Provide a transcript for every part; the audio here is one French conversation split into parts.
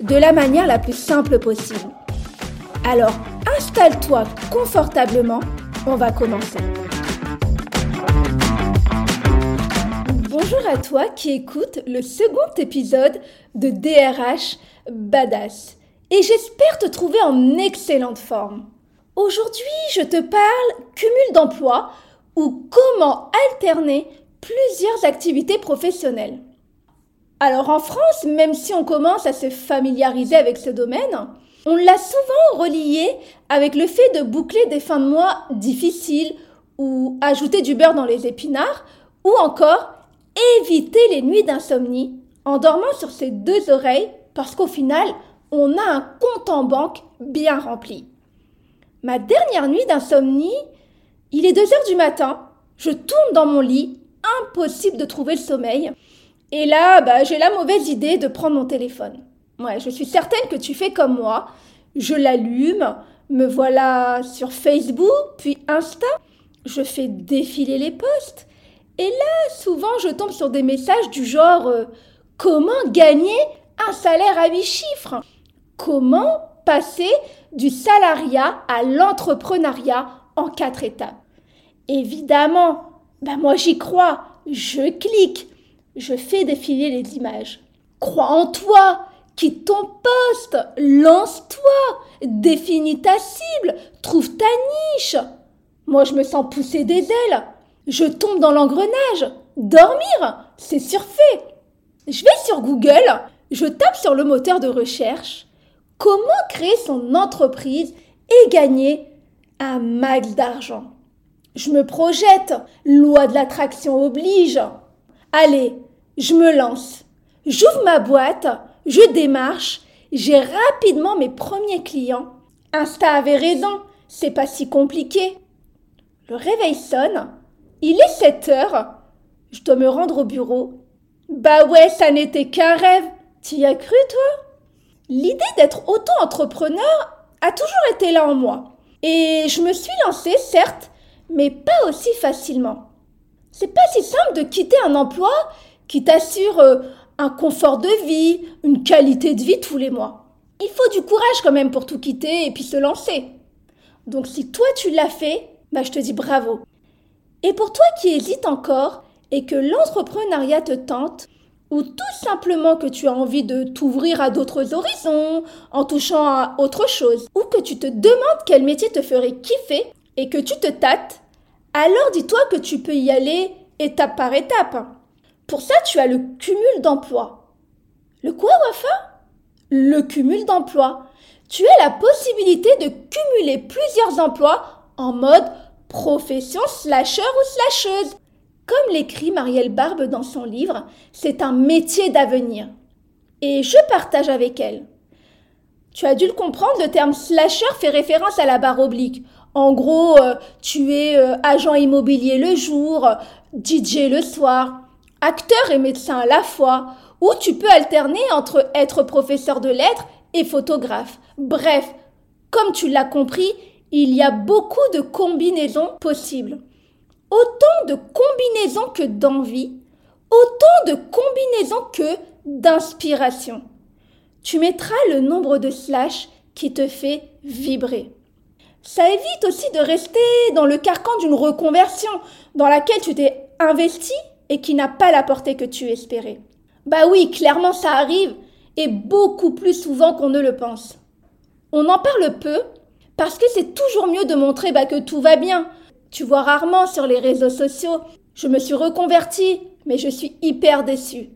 de la manière la plus simple possible. Alors, installe-toi confortablement, on va commencer. Bonjour à toi qui écoute le second épisode de DRH Badass et j'espère te trouver en excellente forme. Aujourd'hui, je te parle cumul d'emploi ou comment alterner plusieurs activités professionnelles. Alors en France, même si on commence à se familiariser avec ce domaine, on l'a souvent relié avec le fait de boucler des fins de mois difficiles ou ajouter du beurre dans les épinards ou encore éviter les nuits d'insomnie en dormant sur ses deux oreilles parce qu'au final, on a un compte en banque bien rempli. Ma dernière nuit d'insomnie, il est 2 heures du matin, je tourne dans mon lit, impossible de trouver le sommeil. Et là, bah, j'ai la mauvaise idée de prendre mon téléphone. Ouais, je suis certaine que tu fais comme moi. Je l'allume, me voilà sur Facebook, puis Insta. Je fais défiler les posts. Et là, souvent, je tombe sur des messages du genre euh, Comment gagner un salaire à 8 chiffres? Comment passer du salariat à l'entrepreneuriat en quatre étapes? Évidemment, bah moi j'y crois, je clique, je fais défiler les images. Crois en toi, quitte ton poste, lance-toi, définis ta cible, trouve ta niche. Moi je me sens pousser des ailes, je tombe dans l'engrenage. Dormir, c'est surfait. Je vais sur Google, je tape sur le moteur de recherche comment créer son entreprise et gagner un max d'argent? Je me projette, loi de l'attraction oblige. Allez, je me lance. J'ouvre ma boîte, je démarche, j'ai rapidement mes premiers clients. Insta avait raison, c'est pas si compliqué. Le réveil sonne, il est 7 heures, je dois me rendre au bureau. Bah ouais, ça n'était qu'un rêve. T'y as cru, toi? L'idée d'être auto-entrepreneur a toujours été là en moi. Et je me suis lancée, certes, mais pas aussi facilement. C'est pas si simple de quitter un emploi qui t'assure euh, un confort de vie, une qualité de vie tous les mois. Il faut du courage quand même pour tout quitter et puis se lancer. Donc si toi tu l'as fait, bah je te dis bravo. Et pour toi qui hésites encore et que l'entrepreneuriat te tente, ou tout simplement que tu as envie de t'ouvrir à d'autres horizons en touchant à autre chose, ou que tu te demandes quel métier te ferait kiffer et que tu te tâtes, alors dis-toi que tu peux y aller étape par étape. Pour ça, tu as le cumul d'emplois. Le quoi, Wafa Le cumul d'emplois. Tu as la possibilité de cumuler plusieurs emplois en mode profession slasher ou slasheuse. Comme l'écrit Marielle Barbe dans son livre, c'est un métier d'avenir. Et je partage avec elle. Tu as dû le comprendre, le terme slasher fait référence à la barre oblique. En gros, euh, tu es euh, agent immobilier le jour, DJ le soir, acteur et médecin à la fois, ou tu peux alterner entre être professeur de lettres et photographe. Bref, comme tu l'as compris, il y a beaucoup de combinaisons possibles autant de combinaisons que d'envie, autant de combinaisons que d'inspiration. Tu mettras le nombre de slash qui te fait vibrer. Ça évite aussi de rester dans le carcan d'une reconversion dans laquelle tu t'es investi et qui n'a pas la portée que tu espérais. Bah oui, clairement ça arrive et beaucoup plus souvent qu'on ne le pense. On en parle peu parce que c'est toujours mieux de montrer bah, que tout va bien, tu vois rarement sur les réseaux sociaux. Je me suis reconvertie, mais je suis hyper déçue.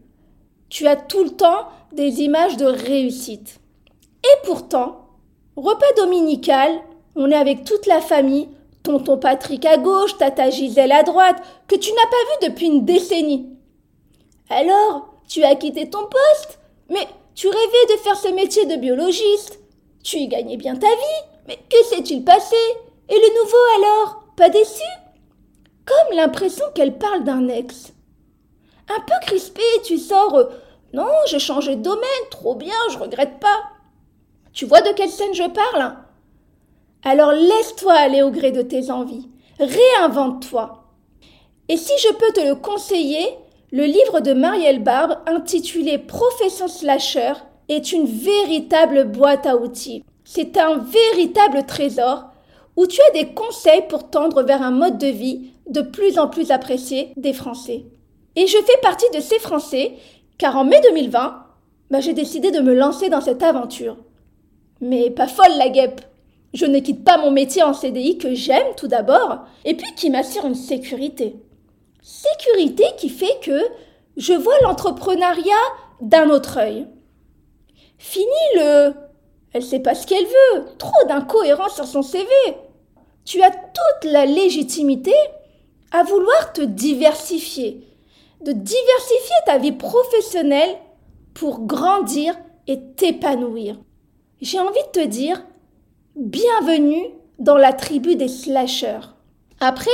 Tu as tout le temps des images de réussite. Et pourtant, repas dominical, on est avec toute la famille, tonton Patrick à gauche, tata Gisèle à droite, que tu n'as pas vu depuis une décennie. Alors, tu as quitté ton poste Mais tu rêvais de faire ce métier de biologiste. Tu y gagnais bien ta vie. Mais que s'est-il passé? Et le nouveau alors? Pas déçu? Comme l'impression qu'elle parle d'un ex. Un peu crispé, tu sors euh, Non, j'ai changé de domaine, trop bien, je regrette pas. Tu vois de quelle scène je parle Alors laisse-toi aller au gré de tes envies. Réinvente-toi. Et si je peux te le conseiller, le livre de Marielle Barbe intitulé Profession slasher est une véritable boîte à outils. C'est un véritable trésor où tu as des conseils pour tendre vers un mode de vie de plus en plus apprécié des Français. Et je fais partie de ces Français car en mai 2020, bah, j'ai décidé de me lancer dans cette aventure. Mais pas folle la guêpe. Je ne quitte pas mon métier en CDI que j'aime tout d'abord et puis qui m'assure une sécurité. Sécurité qui fait que je vois l'entrepreneuriat d'un autre œil. Fini le elle sait pas ce qu'elle veut, trop d'incohérence sur son CV. Tu as toute la légitimité à vouloir te diversifier, de diversifier ta vie professionnelle pour grandir et t'épanouir. J'ai envie de te dire, bienvenue dans la tribu des slashers. Après,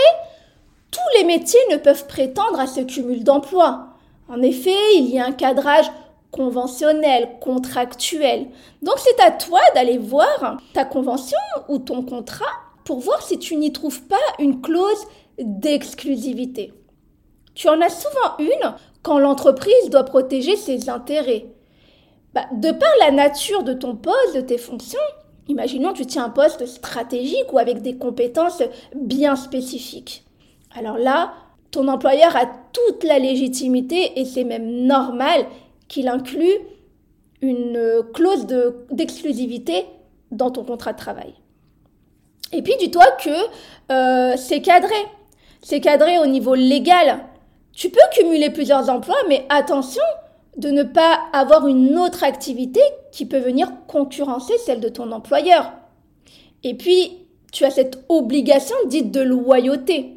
tous les métiers ne peuvent prétendre à ce cumul d'emplois. En effet, il y a un cadrage conventionnel, contractuel. Donc c'est à toi d'aller voir ta convention ou ton contrat pour voir si tu n'y trouves pas une clause d'exclusivité. Tu en as souvent une quand l'entreprise doit protéger ses intérêts. Bah, de par la nature de ton poste, de tes fonctions, imaginons tu tiens un poste stratégique ou avec des compétences bien spécifiques. Alors là, ton employeur a toute la légitimité et c'est même normal qu'il inclut une clause d'exclusivité dans ton contrat de travail. Et puis dis-toi que euh, c'est cadré. C'est cadré au niveau légal. Tu peux cumuler plusieurs emplois, mais attention de ne pas avoir une autre activité qui peut venir concurrencer celle de ton employeur. Et puis, tu as cette obligation dite de loyauté.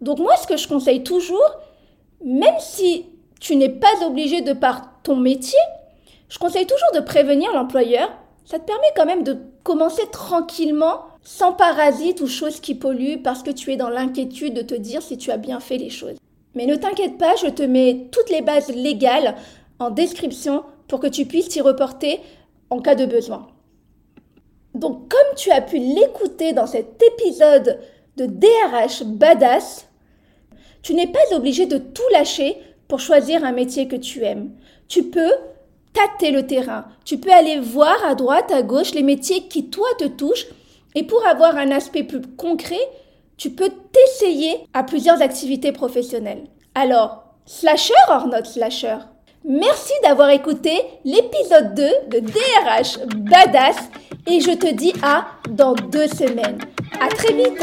Donc moi, ce que je conseille toujours, même si tu n'es pas obligé de par ton métier, je conseille toujours de prévenir l'employeur. Ça te permet quand même de commencer tranquillement, sans parasites ou choses qui polluent, parce que tu es dans l'inquiétude de te dire si tu as bien fait les choses. Mais ne t'inquiète pas, je te mets toutes les bases légales en description pour que tu puisses t'y reporter en cas de besoin. Donc comme tu as pu l'écouter dans cet épisode de DRH Badass, tu n'es pas obligé de tout lâcher pour choisir un métier que tu aimes. Tu peux tâter le terrain, tu peux aller voir à droite, à gauche les métiers qui toi te touchent et pour avoir un aspect plus concret, tu peux t'essayer à plusieurs activités professionnelles. Alors, slasher or not slasher? Merci d'avoir écouté l'épisode 2 de DRH Badass et je te dis à dans deux semaines. À très vite